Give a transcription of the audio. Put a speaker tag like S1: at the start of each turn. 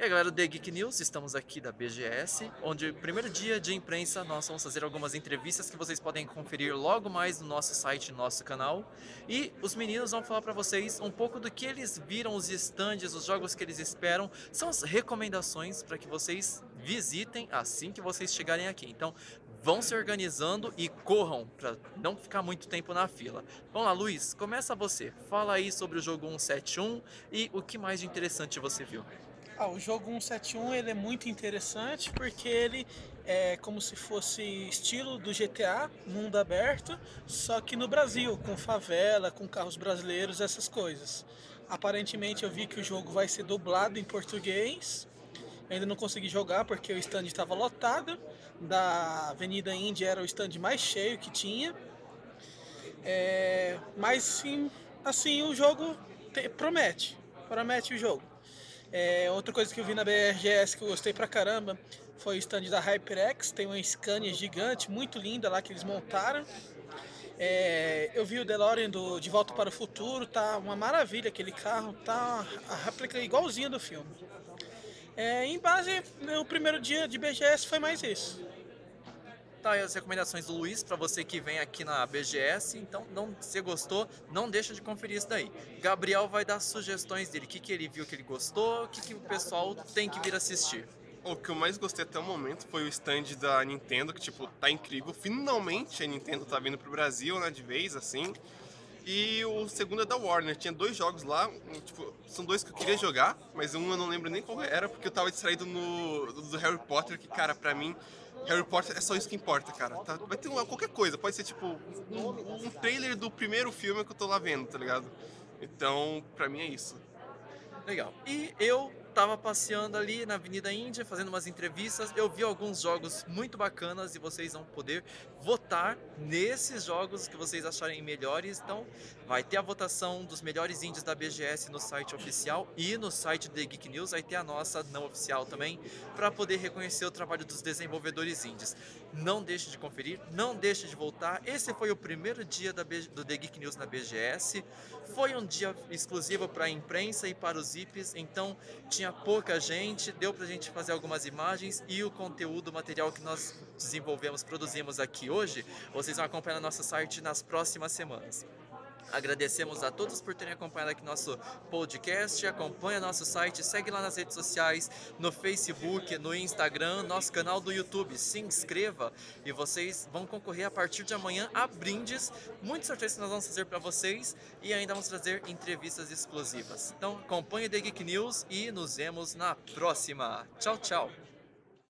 S1: E aí galera do The Geek News, estamos aqui da BGS, onde primeiro dia de imprensa nós vamos fazer algumas entrevistas que vocês podem conferir logo mais no nosso site, no nosso canal. E os meninos vão falar para vocês um pouco do que eles viram, os estandes, os jogos que eles esperam. São as recomendações para que vocês visitem assim que vocês chegarem aqui. Então vão se organizando e corram para não ficar muito tempo na fila. Vamos lá, Luiz, começa você. Fala aí sobre o jogo 171 e o que mais de interessante você viu.
S2: Ah, o jogo 171 ele é muito interessante porque ele é como se fosse estilo do GTA, mundo aberto, só que no Brasil, com favela, com carros brasileiros, essas coisas. Aparentemente eu vi que o jogo vai ser dublado em português. ainda não consegui jogar porque o stand estava lotado. Da Avenida Índia era o stand mais cheio que tinha. É, mas sim, assim o jogo te, promete, promete o jogo. É, outra coisa que eu vi na BRGS que eu gostei pra caramba foi o stand da HyperX, tem uma Scania gigante, muito linda lá que eles montaram. É, eu vi o DeLorean do De Volta para o Futuro, tá uma maravilha aquele carro, tá a réplica igualzinha do filme. É, em base, o primeiro dia de BGS foi mais isso.
S1: Tá aí as recomendações do Luiz para você que vem aqui na BGS. Então, não, se gostou, não deixa de conferir isso daí. Gabriel vai dar sugestões dele, o que, que ele viu que ele gostou, o que, que o pessoal tem que vir assistir.
S3: O que eu mais gostei até o momento foi o stand da Nintendo, que tipo, tá incrível. Finalmente a Nintendo tá vindo pro Brasil, né, de vez, assim. E o segundo é da Warner. Tinha dois jogos lá, tipo, são dois que eu queria jogar, mas um eu não lembro nem qual era, porque eu tava distraído no do Harry Potter, que, cara, pra mim, Harry Potter é só isso que importa, cara. Tá? Vai ter uma, qualquer coisa, pode ser tipo um, um trailer do primeiro filme que eu tô lá vendo, tá ligado? Então, pra mim é isso.
S1: Legal. E eu tava passeando ali na Avenida Índia, fazendo umas entrevistas, eu vi alguns jogos muito bacanas e vocês vão poder votar nesses jogos que vocês acharem melhores. Então, vai ter a votação dos melhores indies da BGS no site oficial e no site do The Geek News, vai ter a nossa não oficial também, para poder reconhecer o trabalho dos desenvolvedores indies. Não deixe de conferir, não deixe de voltar. Esse foi o primeiro dia da do The Geek News na BGS. Foi um dia exclusivo para a imprensa e para os IPs, então tinha pouca gente, deu pra gente fazer algumas imagens e o conteúdo, o material que nós desenvolvemos, produzimos aqui hoje, vocês vão acompanhar no nosso site nas próximas semanas. Agradecemos a todos por terem acompanhado aqui nosso podcast. Acompanha nosso site, segue lá nas redes sociais, no Facebook, no Instagram, nosso canal do YouTube. Se inscreva e vocês vão concorrer a partir de amanhã a brindes. Muitos sorteios que nós vamos fazer para vocês e ainda vamos trazer entrevistas exclusivas. Então acompanhe The Geek News e nos vemos na próxima. Tchau, tchau!